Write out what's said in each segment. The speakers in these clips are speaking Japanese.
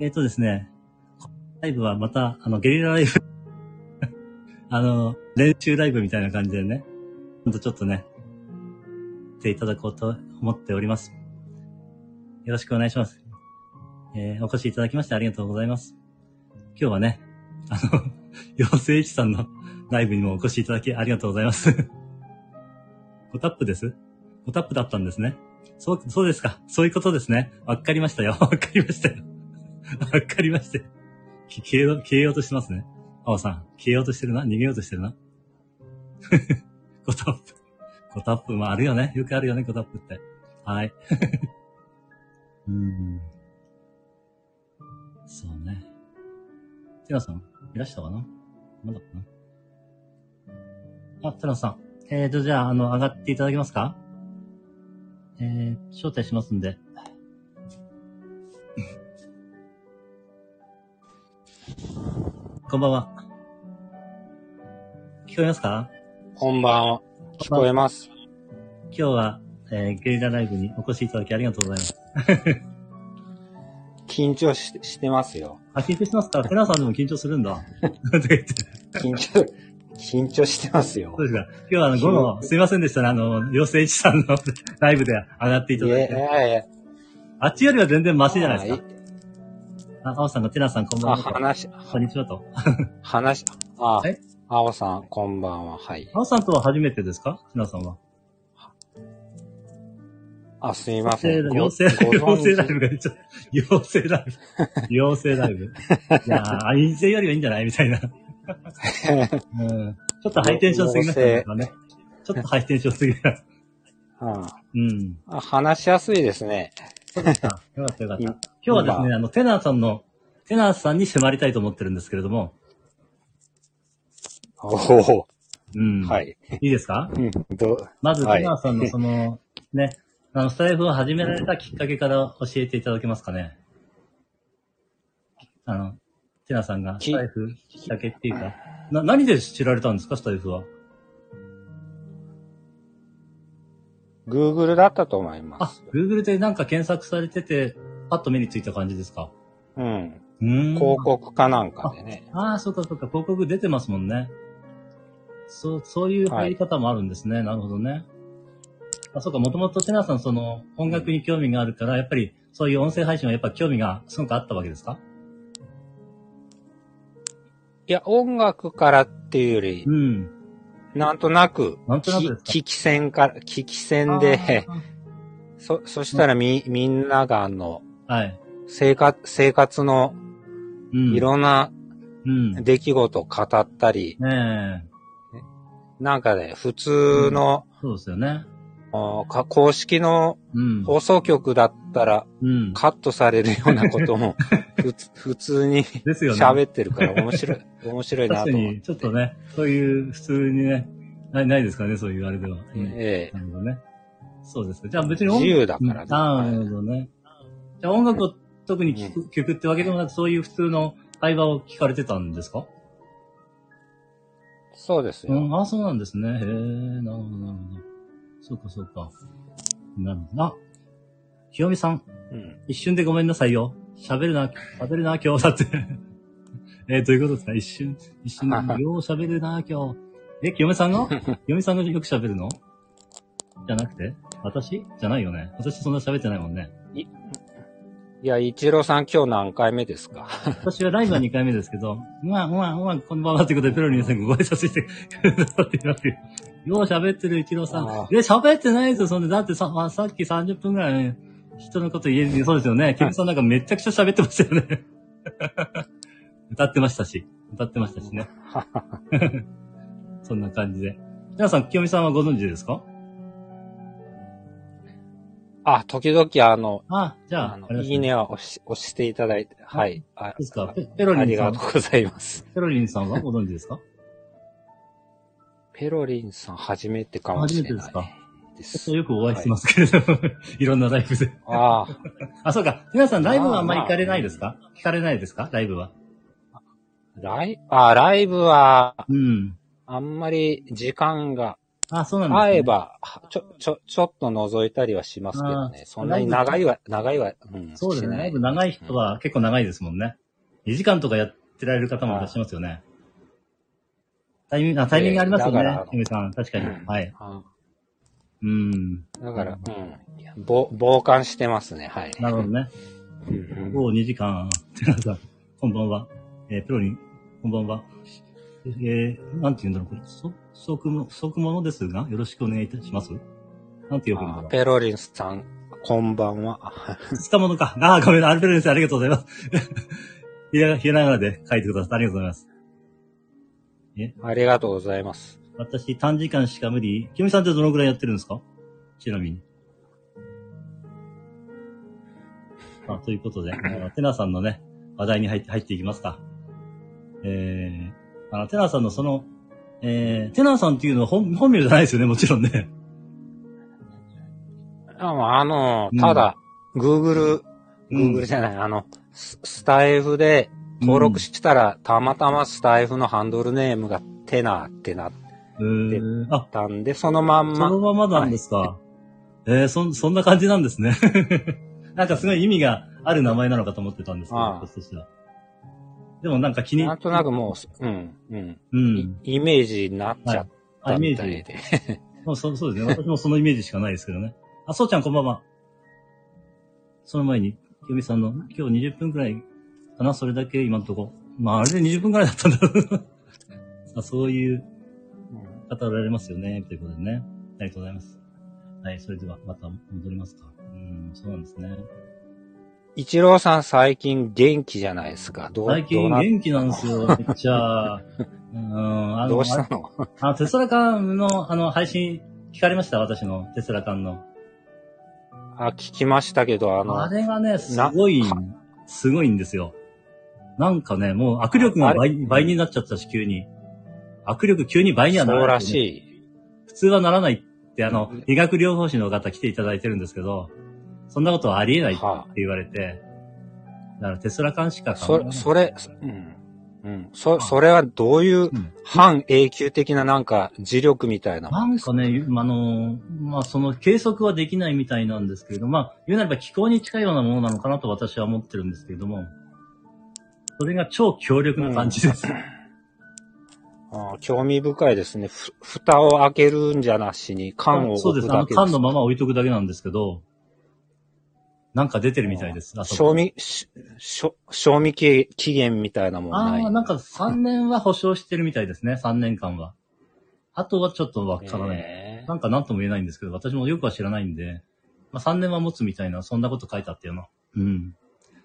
えっ、とですね、ライブはまた、あの、ゲリラライブ、あの、練習ライブみたいな感じでね、ほんとちょっとね、ていただこうと思っております。よろしくお願いします。えーお越しいただきましてありがとうございます。今日はね、あの、妖精一さんのライブにもお越しいただきありがとうございます。おタップです？おタップだったんですね。そう、そうですか。そういうことですね。わかりましたよ。わかりましたよ。わかりましたよ。き消えよう、消えようとしてますね。青さん、消えようとしてるな？逃げようとしてるな？コタップ。コタップもあるよね。よくあるよね、コタップって。はい。うん。そうね。ティナさん、いらしたかな？まだかな？あ、ティナさん。えーと、じゃあ、あの、上がっていただけますか？えー、招待しますんで。こんばんは。聞こえますか？こんばんは。聞こえます。今日は、えーゲリラライブにお越しいただきありがとうございます。緊張ししてますよ。あ、緊張してますか？テナさんでも緊張するんだ。緊張、緊張してますよそ。うですか。今日はあの、午後、すいませんでしたね。あの、妖精一さんのライブで上がっていたいやいだいて。やいや。あっちよりは全然マシじゃないですあか。あ、青さんがテナさんこんばんあ、はと。話、こんにちはと。話、あえ、青さん、こんばんは。はい。青さんとは初めてですか？テナさんは。あ、すいません。ご妖精、ご妖精ライ存ブがちょっと、妖精ライブ。妖精ライブ。いやー、あ、陰性よりはいいんじゃない？みたいな。うん。ちょっとハイテンションすぎましたね。ねちょっとハイテンションすぎる。知うん。あ話しやすいですね。そうですか。よかったよかった。い今日はですね、今あの、テナーさんの、テナーさんに迫りたいと思ってるんですけれども、おお、うん。。はいい。いいですか？うん、ど、まず、はいテナーさんのその、ね、あの、スタイフを始められたきっかけから教えていただけますかね？あの、テナーさんがスタイフきっかけっていうか、な、何で知られたんですか、スタイフは。Google だったと思いまあす。、Google でなんか検索されてて、パッと目についた感じですか？うん。うーん。広告かなんかでね。ああ、そうかそうか、広告出てますもんね。そう、そういう入り方もあるんですね。なるほどね。あ、そうか、もともとテナーさん、その、音楽に興味があるから、やっぱり、そういう音声配信はやっぱ興味がすごくあったわけですか？いや、音楽からっていうよりう、ん。なんとなく、なんとなくですか？き聞き戦から、聞き戦で、そ、そしたらみ、みんながあの、はい。生活、生活のうん。いろんなうん。ね出来事を語ったり、え。なんかね、普通の、そうですよね。公式のうん。放送局だったらうん。カットされるようなことも、普通にですよね。喋ってるから面白い、面白いなと思って。ちょっとね、そういう、普通にね、ない、ないですかね、そういうあれでは。うんええなるほどね。そうですか。じゃあ別に音自由だからね。ああ、なはいるほどね。じゃあ音楽を特に聴く、曲ってわけでもなく、そういう普通の会話を聞かれてたんですか？そうですよ。うん、ああ、そうなんですね。へえ、なるほど、なるほど。そうか、そうか。なるほど。あ、ひよみさん、うん一瞬でごめんなさいよ。喋るな、喋るな、今日だって。えーどういうことですか？一瞬、一瞬で、よう喋るな、今日。え、きよめさんが？きよめさんがよく喋るの？じゃなくて？私？じゃないよね。私そんな喋ってないもんね。いや、一郎さん今日何回目ですか？私はライブは2回目ですけど、うわ、うわ、うわ、こんばんはということで、ペロリンさんがご挨拶してくださっていますよ。よう喋ってる一郎さん。あえ、喋ってないですよ、そんで。だってさ、まあ、さっき30分ぐらい、人のこと言える、そうですよね。ケンさんなんかめちゃくちゃ喋ってましたよね。歌ってましたし、歌ってましたしね。そんな感じで。皆さん、清美さんはご存知ですか？あ、時々あの、あ、じゃあ、あいいねは押し、押していただいて、はい。あですかペペロありリンさんがとうございます。ペロリンさんはご存知ですか？ペロリンさん初めてかもしれない。初めてですか？よくお会いしてますけれども、い、ろんなライブで。あ あ、そうか。皆さん、ライブはあんまり行かれないですか？聞かれないですか？ライブは？あ、ライ、あ、ライブは、うん。あんまり時間が、あ、そうなんですね。会えば、ちょ、ちょ、ちょっと覗いたりはしますけどね。そんなに長いは、長いは、うん。そうですね。ライブ長い人は結構長いですもんね。2時間とかやってられる方もいらっしゃいますよね。タイミング、あ、タイミングありますよねええだから。キムさん、確かに。うんはい。あうん。だから、うん。ぼ傍観してますね、はい。なるほどね。うんうんお2時間。テラさん、こんばんは。えープロに、こんばんは。えー、なんて言うんだろう、これ、そ、不足も、不足ものですが、よろしくお願いいたします。なんて呼ぶんだろう。あペロリンさん、こんばんは。二日ものか。ああ、ごめん、アルベル先生、ありがとうございます。ひら、ひらがなで書いてくださってありがとうございます。ありがとうございます。私、短時間しか無理。キムさんってどのぐらいやってるんですか？ちなみに。あ、ということで、テナさんのね、話題に入って、入っていきますか。えー、あの、テナさんのその、えー、テナさんっていうのは本、本名じゃないですよね、もちろんね。ああのうん、ただ、Google、うん Google じゃない、あの、ススタイフで登録したら、たまたまスタイフのハンドルネームがテナってなっえー、あ、たんで、そのまんそのま、ままなんですか。えー、そん、そんな感じなんですね。なんかすごい意味がある名前なのかと思ってたんですけど、私としては。でもなんか気に、なんとなくもう、うん、うん、うん。イメージになっちゃっあ、イメーたみたいジ。で。もうそそうですね。私もそのイメージしかないですけどね。あ、そうちゃんこんばんは。その前に、きよみさんの、今日20分くらいかなそれだけ今のとこ。まあ、あれで20分くらいだったんだろう そういう方おられますよね。ということでね。ありがとうございます。はい、それではまた戻りますか。うん、そうなんですね。一郎さん最近元気じゃないですか。どう、最近元気なんですよ、めっちゃ。うん、あの、どうしたの？あのテスラ缶の、あの、配信、聞かれました？私のテスラ缶の。あ、聞きましたけど、あの、あれがね、すごいな、すごいんですよ。なんかね、もう握力があ倍倍になっちゃったし、急に。握力急に倍にはなそうらない、らしい。普通はならないって、あの、医学療法士の方来ていただいてるんですけど、そんなことはありえないっては言われて、だからテスラ缶しかそれ、それ、うん。うん。そ、それはどういううん。反永久的ななんか磁力みたいなもなんかね、あの、まあ、その計測はできないみたいなんですけれど、まあ、言うなれば気候に近いようなものなのかなと私は思ってるんですけれども、それが超強力な感じです。あー興味深いですね。ふ、蓋を開けるんじゃなしに缶をそうです。あの。缶のまま置いとくだけなんですけど、なんか出てるみたいです。あ賞味、し賞賞味期期限みたいなもんあない。あ、なんか3年は保証してるみたいですね。3年間は。あとはちょっとわからない。へーなんか何とも言えないんですけど、私もよくは知らないんで、まあ、3年は持つみたいな、そんなこと書いてあったよな。うん。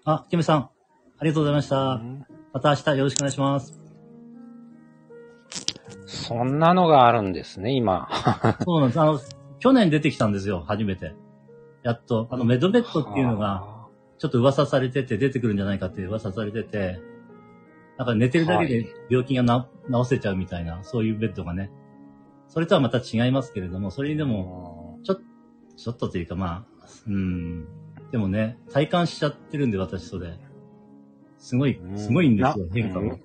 あ、キムさん、ありがとうございました。うんまた明日よろしくお願いします。そんなのがあるんですね、今。そうなんです。あの、去年出てきたんですよ、初めて。やっと、あの、メドベッドっていうのが、ちょっと噂されてて、出てくるんじゃないかって噂されてて、なんか寝てるだけで病気がな、治せちゃうみたいな、そういうベッドがね。それとはまた違いますけれども、それにでも、も、ちょ、ちょっとというかまあ、うん。でもね、体感しちゃってるんで、私それ。すごい、すごいんですよ、な変化が。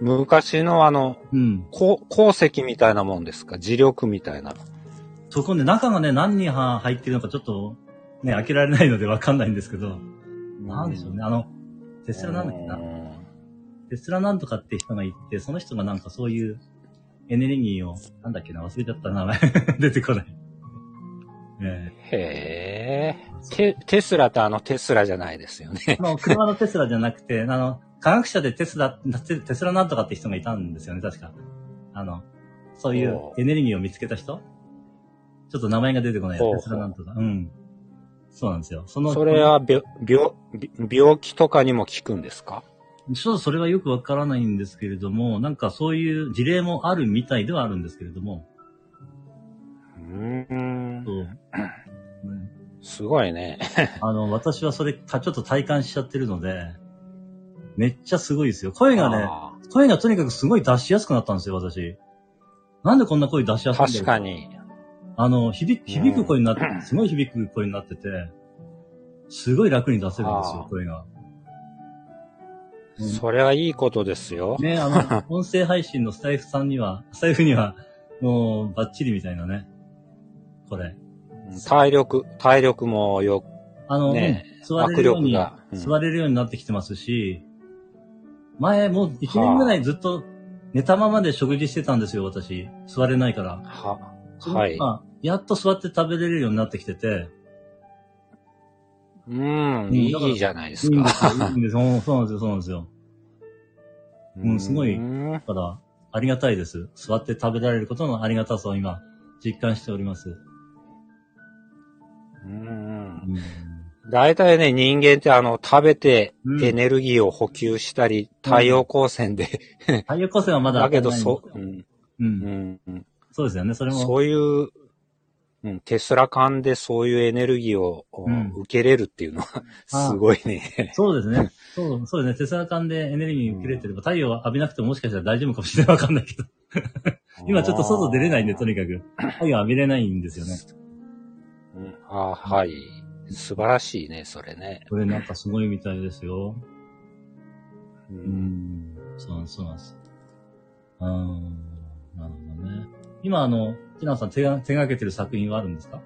む昔のあの、うん。鉱石みたいなもんですか？磁力みたいな。そこね、中がね、何人は入ってるのかちょっと、ね、開けられないのでわかんないんですけど、なんでしょうね。あの、テスラなんだっけな？うんテスラなんとかって人がいて、その人がなんかそういうエネルギーを、なんだっけな、忘れちゃった名前。出てこない。えへえ。テ、テスラってあのテスラじゃないですよね。えあの、車のテスラじゃなくて、あの、科学者でテスラ、テテスラなんとかって人がいたんですよね、確か。あの、そういうエネルギーを見つけた人？ちょっと名前が出てこないテスラなんとか。うん。そうなんですよ。その、それは病、病、病気とかにも効くんですか？ちょっとそれはよくわからないんですけれども、なんかそういう事例もあるみたいではあるんですけれども、うーんそう。うんすごいね。あの、私はそれか、ちょっと体感しちゃってるので、めっちゃすごいですよ。声がね、あ声がとにかくすごい出しやすくなったんですよ、私。なんでこんな声出しやーすいんだ確か。に。あの、響く、響く声になって、すごい響く声になってて、すごい楽に出せるんですよ声が。うんそれはいいことですよ。ね、あの、音声配信のスタイフさんには、スタイフには、もう、バッチリみたいなね。これ。体力、体力もよ、あの、ねうん座れるように、うん座れるようになってきてますし、前もう1年ぐらいずっと寝たままで食事してたんですよ、私。座れないから。は、はい。まあ、やっと座って食べれるようになってきてて。うん、んいいじゃないですいいんですか。よいいんですよそうなんですよ、そうなんですよ。うんすごいうんだから、ありがたいです。座って食べられることのありがたさを今、実感しております。うんうん大体ね、人間ってあの、食べてうんエネルギーを補給したり、太陽光線で、太陽光線はまだだけど、そう、うん、ようん。うん、そうですよね、それも。そういう、うん、テスラ間でそういうエネルギーを、ん受けれるっていうのは、すごいね。そうですね。そう、そうですね。テスラ間でエネルギー受けれてれば、太陽浴びなくてももしかしたら大丈夫かもしれない。わかんないけど。今ちょっと外出れないんで、とにかく。太陽浴びれないんですよね。うんあはい。素晴らしいね、それね。これなんかすごいみたいですよ。ううんん。そうなんです、そうなんです。うーん。なるほどね。今、あの、ティナさん手が手がけてる作品はあるんですか？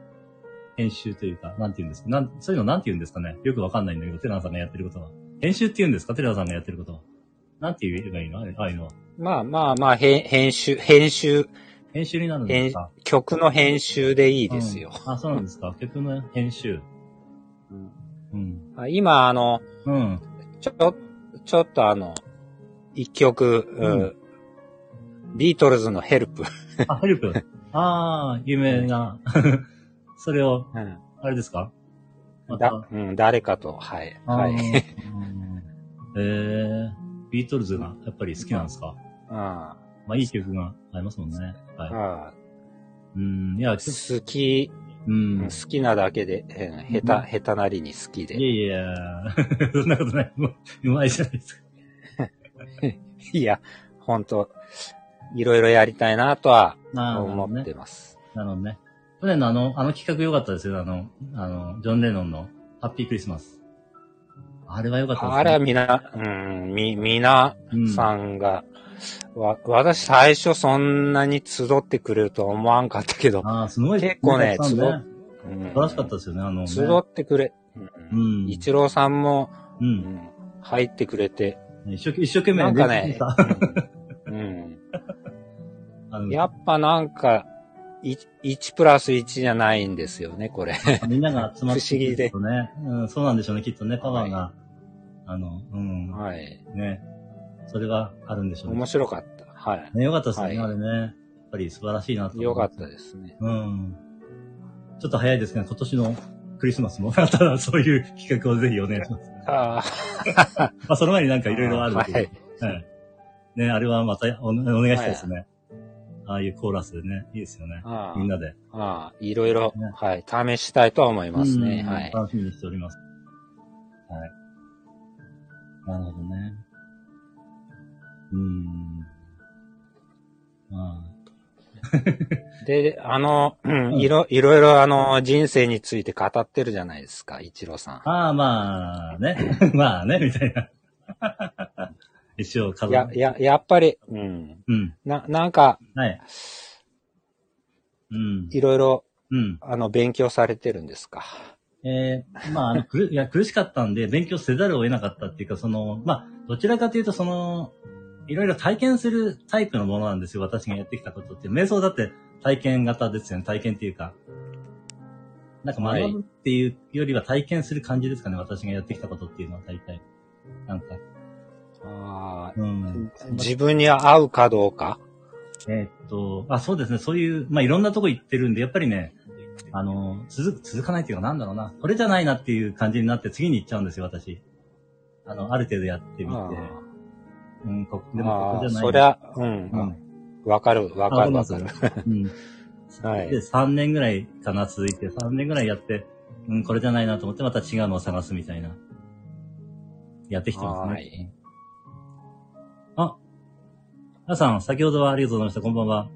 編集というか、なんて言うんですか？なん、そういうのなんて言うんですかね？よくわかんないんだけど、テナさんがやってることは。編集って言うんですか？テナさんがやってることは。なんて言えばいいの？あああいうのは。まあまあまあ、へ編集、編集、編集になるんですか？曲の編集でいいですよ。うんあ、そうなんですか。曲の編集。うん。あ今、あの、うん。ちょ、ちょっとあの、一曲、うんうんビートルズのヘルプ。あ、ヘルプ？ああ、有名な。それを、うんあれですか？まうん、誰かと、はい。はい。うんえー、ビートルズがやっぱり好きなんですか？あまあいい曲がありますもんね。はあい。うん、いや、好き、うん。好きなだけで、うん下手、下手なりに好きいで。やいやいや、そんなことない。もううまいじゃないですか。いや、本当いろいろやりたいなとはな思っね。てます。なるほどね。去年のあの、あの企画良かったですよ。あの、あの、ジョン・レノンのハッピークリスマス。あれは良かったですね。あれはみな、うん、み、みなうんさんが、わ、私最初そんなに集ってくれるとは思わんかったけど、ああ、すごい。結構ね集ね。うん素晴らしかったですよね、あの、ね。集ってくれ、ううんん。一郎さんも、う。うんん入ってくれて、一生懸一生懸命なんかねうんうん やっぱなんか、い1プラス1じゃないんですよね、これ。みんなが集まって 不思議でくるとね。うん、そうなんでしょうね、きっとね、パワーが。あの、うん。はい。ね。それはあるんでしょうね。面白かった。はい。ね、よかったですね、はいあれね。やっぱり素晴らしいなと。よかったですね。うん。ちょっと早いですけど、今年のクリスマスも、またそういう企画をぜひお願いします。あ まあ、その前になんかいろいろあるはけどい。はい。ね、あれはまたおお願いしたいですね。ああいうコーラスでね、いいですよね。あみんなで。ああ、いろいろね、はい、試したいとは思いますね。うんはい。楽しみにしております。はい。なるほどね。うん。まで、あの、いろ、いろいろあの、人生について語ってるじゃないですか、一郎さん。あ、ああ、まあね。まあね、みたいな。一応数や、や、やっぱり、うん。うん。な、なんか、はい。うん。いろいろ、うん。あの、勉強されてるんですか？えー、まあ、あの、苦いや、苦しかったんで、勉強せざるを得なかったっていうか、その、まあ、どちらかというと、その、いろいろ体験するタイプのものなんですよ、私がやってきたことって。瞑想だって体験型ですよね、体験っていうか。なんか学ぶっていうよりは体験する感じですかね、私がやってきたことっていうのは大体。なんか、あうん。あ、自分に合うかどうか？えーっと、あ、そうですね、そういう、まあ、いろんなとこ行ってるんで、やっぱりね、あの、続く、続かないっていうか、なんだろうな。これじゃないなっていう感じになって次に行っちゃうんですよ、私。あの、ある程度やってみて。あうん、こあでもここじゃない。そりゃ、ううんん。わかる、わかる、わかる。うん。はいで、3年ぐらいかな、続いて、3年ぐらいやって、うん、これじゃないなと思って、また違うのを探すみたいな。やってきてますね。はいあ、皆さん、先ほどはありがとうございました。こんばんは。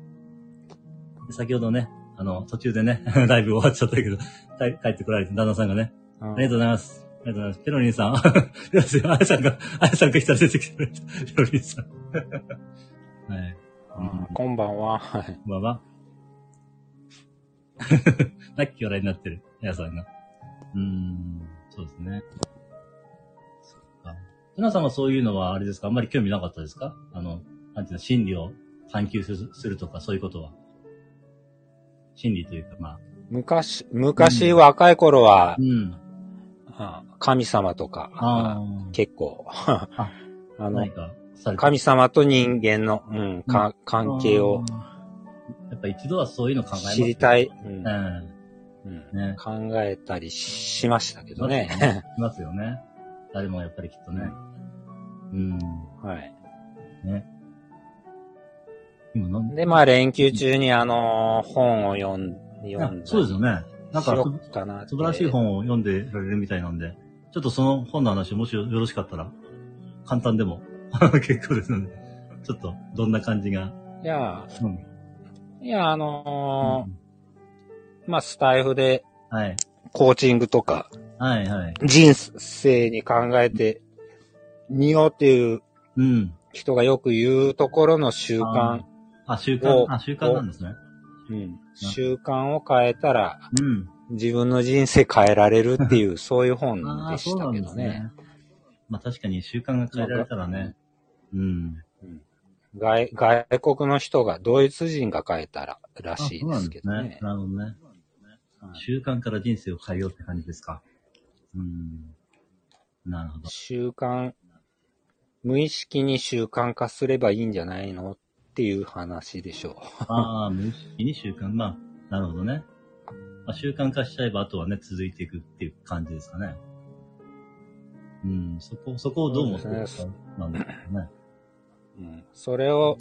先ほどね、あの、途中でね、ライブ終わっちゃったけど、帰帰ってこられて、旦那さんがね、うんありがとうございます。ありがとうございます。ペロリンさ ん。あやさんが、あやさんが来たら出てきてくれた。ペロリンさん。はい。うんこんばんは。はいこんばんは。ラッキー笑いになってる、皆さんが。うーん、そうですね。そっか。ひなさんはそういうのはあれですか？あんまり興味なかったですか？あの、なんていうの、心理を探求するするとか、そういうことは。心理というか、まあ。昔、昔若い頃はう、ん。あ神様とか、あ結構、あ あ。の神様と人間の、うん、か関係を。やっぱ一度はそういうの考えます知りたい、うんうん。うんね。考えたりしましたけどね。いますよね。誰もやっぱりきっとね。うん。はい。ね。でで、まあ連休中にあのー本を読ん読んだりそうですよね。なんか素晴らしい本を読んでられるみたいなんで、ちょっとその本の話もしよろしかったら、簡単でも 結構ですので、ちょっとどんな感じが。いや、うん。いや、あのーまあスタイフではい。コーチングとかはいはい。人生に考えてみようっていううん。人がよく言うところの習慣、あ、習慣お、あ、習慣なんですね。うん、習慣を変えたらうん。自分の人生変えられるっていう、そういう本でしたけどね。ね。まあ確かに習慣が変えられたらね。うん。外外国の人が、ドイツ人が変えたららあしいですけどね。なるほどね。習慣から人生を変えようって感じですか。うん。なるほど。習慣、無意識に習慣化すればいいんじゃないのっていう話でしょう。ああ、無意識に習慣。まあ、なるほどね。まあ、習慣化しちゃえば、あとはね、続いていくっていう感じですかね。うん、そこ、そこをどう思ってるかそうなんですよね。うん、それを、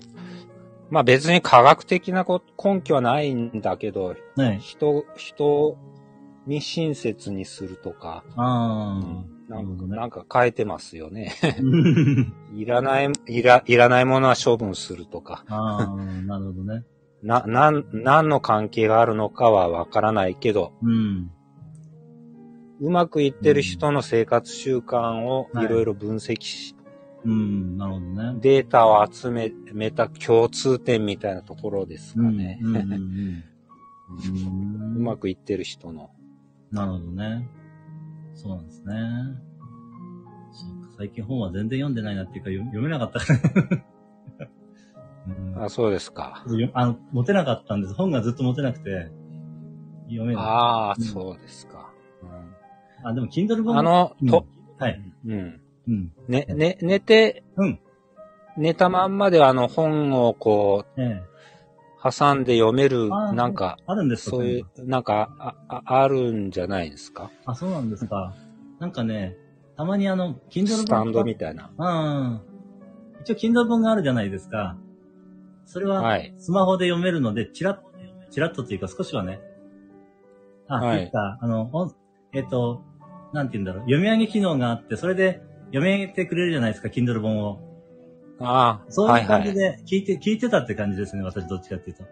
まあ別に科学的なこ根拠はないんだけど、ね人、人に親切にするとか、ああ、ななんるほどね。なんか変えてますよね。う んいらない、いら、いらないものは処分するとか。ああ、なるほどね。な、なん、何の関係があるのかはわからないけど、うん。うまくいってる人の生活習慣をいろいろ分析し、うん、なるほどね。データを集めた共通点みたいなところですかね。うん、うん、うんうん。うまくいってる人の。なるほどね。そうなんですね。そうか、最近本は全然読んでないなっていうか、読読めなかった。うんあ、そうですか。よあの、持てなかったんです。本がずっと持てなくて、読めない。ああ、うんそうですか。あ、でも、Kindle 本あの、うんと、はい。うん。うん。ね、ね、寝て、うん。寝たまんまであの本をこええ。う、挟んで読めるなんか、あるんですかそういう、なんか、あ、ああるんじゃないですか？あ、そうなんですか。なんかね、たまにあの、Kindle 本スタンドみたいな。うん。一応 Kindle 本があるじゃないですか。それは、はい。スマホで読めるので、チラッ、チラッとっていうか少しはね。あ、はいか、あの、おえっ、と、なんて言うんだろう。読み上げ機能があって、それで読み上げてくれるじゃないですか、Kindle 本を。ああ、そうはいいうはい。感じで聞いて、聞いてたって感じですね、私どっちかっていうと。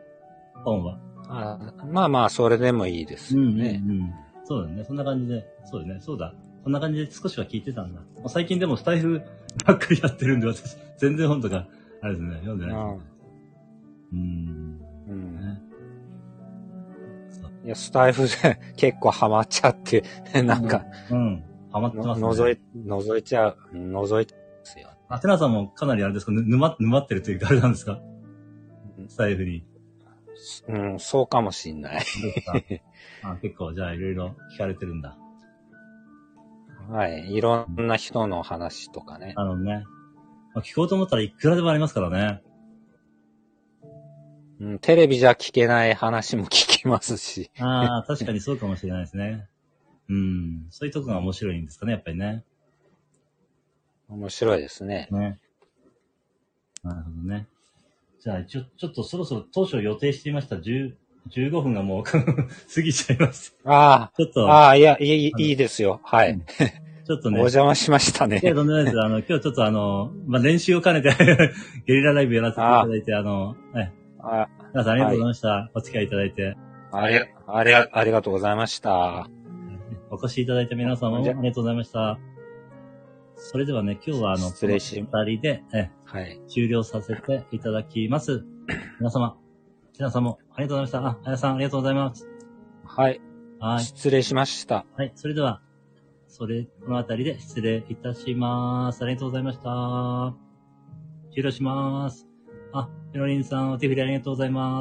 本は。あまあまあ、それでもいいですよね。うんうんうん。そうだね。そんな感じで。そうだね。そうだ。そんな感じで少しは聞いてたんだ。最近でもスタイフばっかりやってるんで、私、全然本とか、あれですね、読んでない。うんうん。うんねいや、スタイフで結構ハマっちゃって、なんか、うん。ハマってのますね。覗い、覗いちゃう、覗い。あ、テナさんもかなりあれですか、ぬ沼、沼ってるというか、あれなんですか？スタイフに。うん、そうかもしんない。あ結構、じゃあ、いろいろ聞かれてるんだ。はい。いろんな人の話とかね。あのね。まあ聞こうと思ったらいくらでもありますからね。うん、テレビじゃ聞けない話も聞きますし。ああ、確かにそうかもしれないですね。うん。そういうとこが面白いんですかね、やっぱりね。面白いですね。ね。なるほどね。じゃあ、ちょ、ちょっとそろそろ当初予定していました10 15分がもう 過ぎちゃいます。あちょっと、あ、ああ、いや、いい、いいですよ。はい。うんちょっとおね。邪魔しましたいや、ね。とんでもないです。あの、今日ちょっとあの、まあ、練習を兼ねて ゲリラライブやらせていただいて、あの、はい。あ皆さんありがとうございました。お付き合いいただいて。あり、あり、ありがとうございました。お越しいただいた皆様もありがとうございました。それではね、今日はあの、失礼しこの二人で、え、はい。終了させていただきます。皆様、皆さんもありがとうございました。あ、あやさんありがとうございます。はい。はい。失礼しました。はい。それでは、それ、このあたりで失礼いたします。ありがとうございました。終了します。あ、ペロリンさん、お手振りありがとうございます。